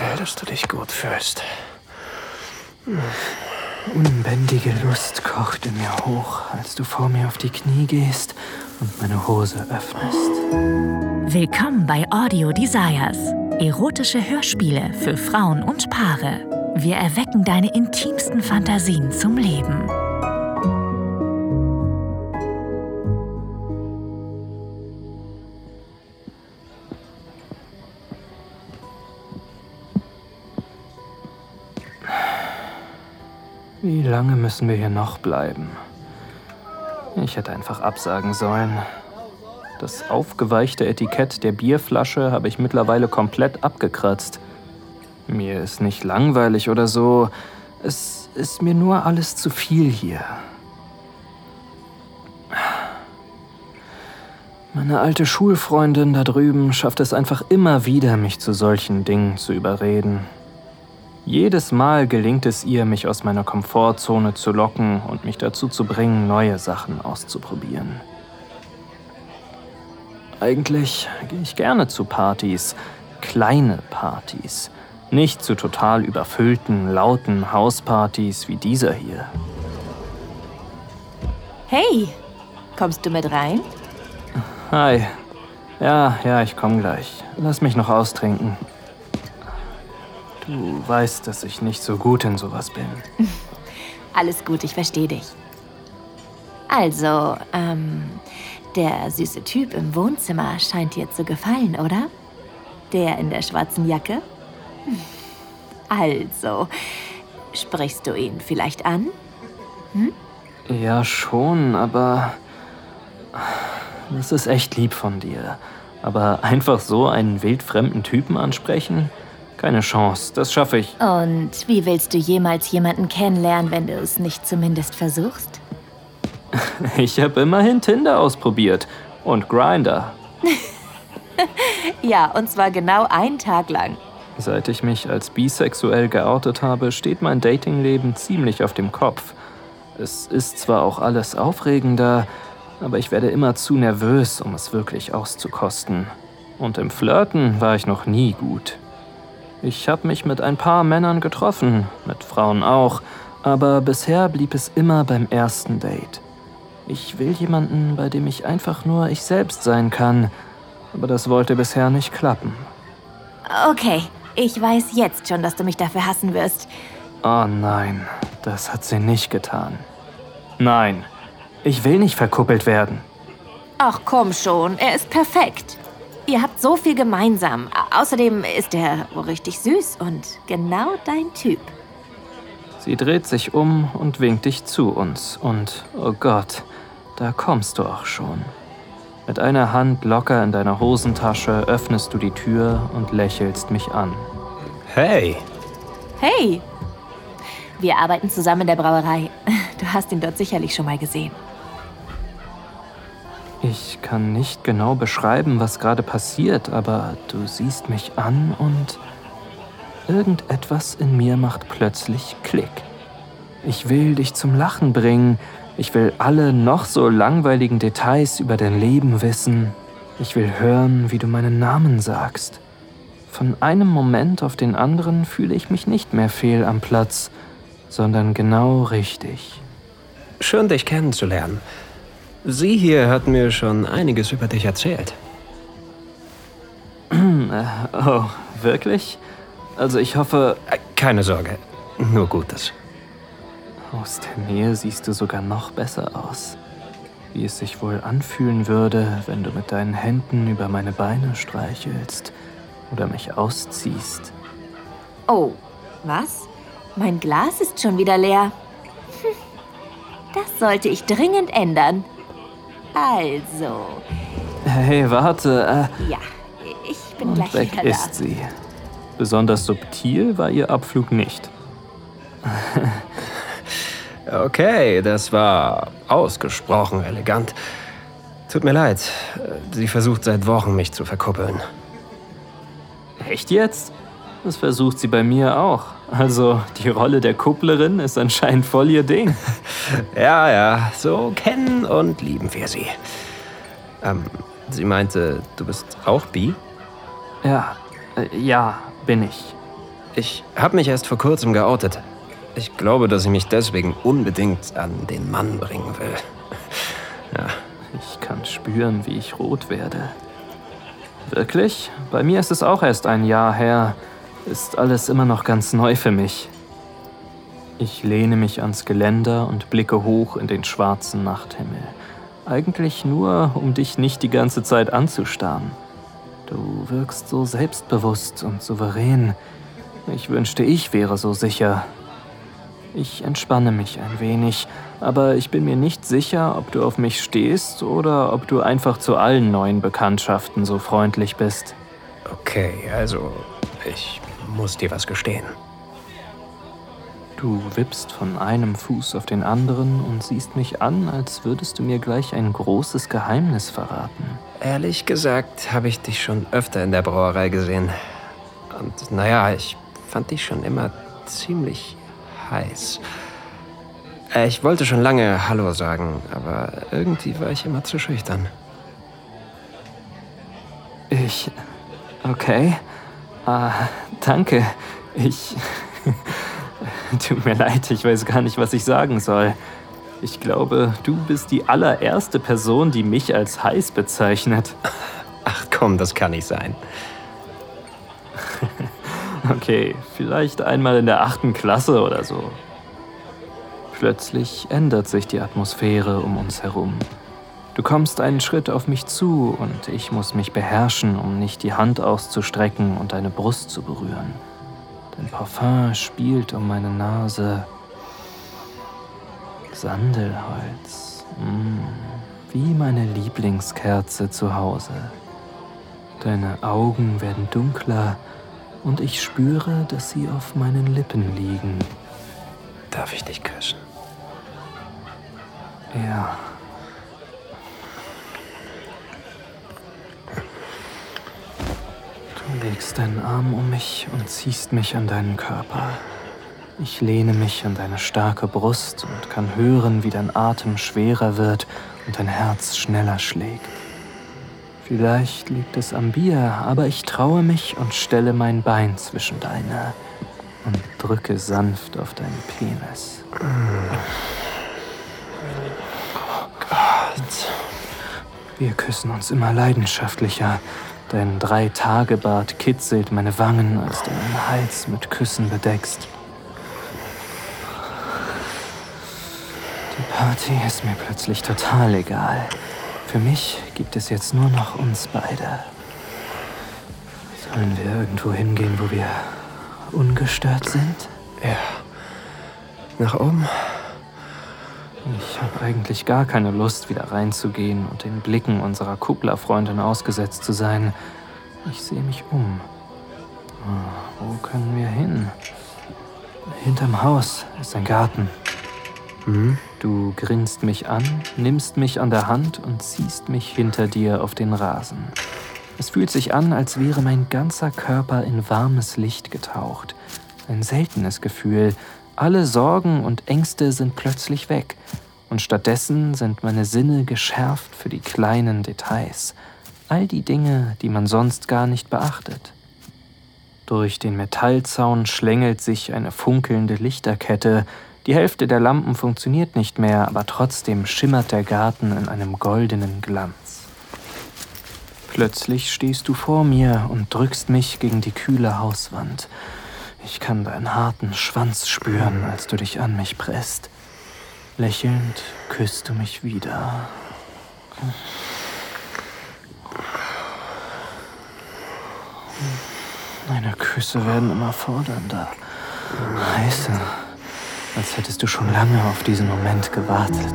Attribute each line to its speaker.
Speaker 1: will, dass du dich gut fühlst. Unbändige Lust kocht in mir hoch, als du vor mir auf die Knie gehst und meine Hose öffnest.
Speaker 2: Willkommen bei Audio Desires. Erotische Hörspiele für Frauen und Paare. Wir erwecken deine intimsten Fantasien zum Leben.
Speaker 1: Wie lange müssen wir hier noch bleiben? Ich hätte einfach absagen sollen. Das aufgeweichte Etikett der Bierflasche habe ich mittlerweile komplett abgekratzt. Mir ist nicht langweilig oder so. Es ist mir nur alles zu viel hier. Meine alte Schulfreundin da drüben schafft es einfach immer wieder, mich zu solchen Dingen zu überreden. Jedes Mal gelingt es ihr, mich aus meiner Komfortzone zu locken und mich dazu zu bringen, neue Sachen auszuprobieren. Eigentlich gehe ich gerne zu Partys, kleine Partys, nicht zu total überfüllten, lauten Hauspartys wie dieser hier.
Speaker 3: Hey, kommst du mit rein?
Speaker 1: Hi. Ja, ja, ich komme gleich. Lass mich noch austrinken. Du weißt, dass ich nicht so gut in sowas bin.
Speaker 3: Alles gut, ich verstehe dich. Also, ähm, der süße Typ im Wohnzimmer scheint dir zu gefallen, oder? Der in der schwarzen Jacke? Also, sprichst du ihn vielleicht an?
Speaker 1: Hm? Ja, schon, aber das ist echt lieb von dir. Aber einfach so einen wildfremden Typen ansprechen? Keine Chance, das schaffe ich.
Speaker 3: Und wie willst du jemals jemanden kennenlernen, wenn du es nicht zumindest versuchst?
Speaker 1: Ich habe immerhin Tinder ausprobiert und Grinder.
Speaker 3: ja, und zwar genau einen Tag lang.
Speaker 1: Seit ich mich als bisexuell geoutet habe, steht mein Datingleben ziemlich auf dem Kopf. Es ist zwar auch alles aufregender, aber ich werde immer zu nervös, um es wirklich auszukosten. Und im Flirten war ich noch nie gut. Ich habe mich mit ein paar Männern getroffen, mit Frauen auch, aber bisher blieb es immer beim ersten Date. Ich will jemanden, bei dem ich einfach nur ich selbst sein kann, aber das wollte bisher nicht klappen.
Speaker 3: Okay, ich weiß jetzt schon, dass du mich dafür hassen wirst.
Speaker 1: Oh nein, das hat sie nicht getan. Nein, ich will nicht verkuppelt werden.
Speaker 3: Ach komm schon, er ist perfekt. Ihr habt so viel gemeinsam. Außerdem ist er richtig süß und genau dein Typ.
Speaker 1: Sie dreht sich um und winkt dich zu uns. Und, oh Gott, da kommst du auch schon. Mit einer Hand locker in deiner Hosentasche öffnest du die Tür und lächelst mich an.
Speaker 4: Hey.
Speaker 3: Hey. Wir arbeiten zusammen in der Brauerei. Du hast ihn dort sicherlich schon mal gesehen.
Speaker 1: Ich kann nicht genau beschreiben, was gerade passiert, aber du siehst mich an und irgendetwas in mir macht plötzlich Klick. Ich will dich zum Lachen bringen. Ich will alle noch so langweiligen Details über dein Leben wissen. Ich will hören, wie du meinen Namen sagst. Von einem Moment auf den anderen fühle ich mich nicht mehr fehl am Platz, sondern genau richtig.
Speaker 4: Schön, dich kennenzulernen. Sie hier hat mir schon einiges über dich erzählt.
Speaker 1: oh, wirklich? Also ich hoffe...
Speaker 4: Äh, keine Sorge, nur Gutes.
Speaker 1: Aus der Nähe siehst du sogar noch besser aus. Wie es sich wohl anfühlen würde, wenn du mit deinen Händen über meine Beine streichelst oder mich ausziehst.
Speaker 3: Oh, was? Mein Glas ist schon wieder leer. Hm, das sollte ich dringend ändern. Also.
Speaker 1: Hey, warte.
Speaker 3: Äh, ja, ich bin
Speaker 1: und
Speaker 3: gleich
Speaker 1: weg
Speaker 3: wieder da.
Speaker 1: ist sie. Besonders subtil war ihr Abflug nicht.
Speaker 4: okay, das war ausgesprochen elegant. Tut mir leid. Sie versucht seit Wochen, mich zu verkuppeln.
Speaker 1: Echt jetzt? Das versucht sie bei mir auch. Also, die Rolle der Kupplerin ist anscheinend voll ihr Ding.
Speaker 4: ja, ja, so kennen und lieben wir sie. Ähm, sie meinte, du bist auch bi?
Speaker 1: Ja, äh, ja, bin ich.
Speaker 4: Ich habe mich erst vor kurzem geoutet. Ich glaube, dass ich mich deswegen unbedingt an den Mann bringen will.
Speaker 1: Ja. Ich kann spüren, wie ich rot werde. Wirklich? Bei mir ist es auch erst ein Jahr her. Ist alles immer noch ganz neu für mich. Ich lehne mich ans Geländer und blicke hoch in den schwarzen Nachthimmel. Eigentlich nur, um dich nicht die ganze Zeit anzustarren. Du wirkst so selbstbewusst und souverän. Ich wünschte, ich wäre so sicher. Ich entspanne mich ein wenig, aber ich bin mir nicht sicher, ob du auf mich stehst oder ob du einfach zu allen neuen Bekanntschaften so freundlich bist.
Speaker 4: Okay, also ich muss dir was gestehen.
Speaker 1: Du wippst von einem Fuß auf den anderen und siehst mich an, als würdest du mir gleich ein großes Geheimnis verraten.
Speaker 4: Ehrlich gesagt habe ich dich schon öfter in der Brauerei gesehen. Und naja, ich fand dich schon immer ziemlich heiß. Äh, ich wollte schon lange Hallo sagen, aber irgendwie war ich immer zu schüchtern.
Speaker 1: Ich. Okay. Ah, danke. Ich. Tut mir leid, ich weiß gar nicht, was ich sagen soll. Ich glaube, du bist die allererste Person, die mich als heiß bezeichnet.
Speaker 4: Ach komm, das kann nicht sein.
Speaker 1: okay, vielleicht einmal in der achten Klasse oder so. Plötzlich ändert sich die Atmosphäre um uns herum. Du kommst einen Schritt auf mich zu und ich muss mich beherrschen, um nicht die Hand auszustrecken und deine Brust zu berühren. Dein Parfum spielt um meine Nase. Sandelholz. Mm, wie meine Lieblingskerze zu Hause. Deine Augen werden dunkler und ich spüre, dass sie auf meinen Lippen liegen.
Speaker 4: Darf ich dich küssen?
Speaker 1: Ja. Legst deinen Arm um mich und ziehst mich an deinen Körper. Ich lehne mich an deine starke Brust und kann hören, wie dein Atem schwerer wird und dein Herz schneller schlägt. Vielleicht liegt es am Bier, aber ich traue mich und stelle mein Bein zwischen deine und drücke sanft auf deinen Penis. Gott. Wir küssen uns immer leidenschaftlicher. Dein Drei-Tage-Bart kitzelt meine Wangen, als du meinen Hals mit Küssen bedeckst. Die Party ist mir plötzlich total egal. Für mich gibt es jetzt nur noch uns beide. Sollen wir irgendwo hingehen, wo wir ungestört sind?
Speaker 4: Ja. Nach oben?
Speaker 1: Ich habe eigentlich gar keine Lust, wieder reinzugehen und den Blicken unserer Kupplerfreundin ausgesetzt zu sein. Ich sehe mich um. Oh, wo können wir hin? Hinterm Haus ist ein Garten.
Speaker 4: Mhm.
Speaker 1: Du grinst mich an, nimmst mich an der Hand und ziehst mich hinter dir auf den Rasen. Es fühlt sich an, als wäre mein ganzer Körper in warmes Licht getaucht. Ein seltenes Gefühl, alle Sorgen und Ängste sind plötzlich weg und stattdessen sind meine Sinne geschärft für die kleinen Details, all die Dinge, die man sonst gar nicht beachtet. Durch den Metallzaun schlängelt sich eine funkelnde Lichterkette, die Hälfte der Lampen funktioniert nicht mehr, aber trotzdem schimmert der Garten in einem goldenen Glanz. Plötzlich stehst du vor mir und drückst mich gegen die kühle Hauswand. Ich kann deinen harten Schwanz spüren, als du dich an mich presst. Lächelnd küsst du mich wieder. Deine Küsse werden immer fordernder. Heißer, als hättest du schon lange auf diesen Moment gewartet.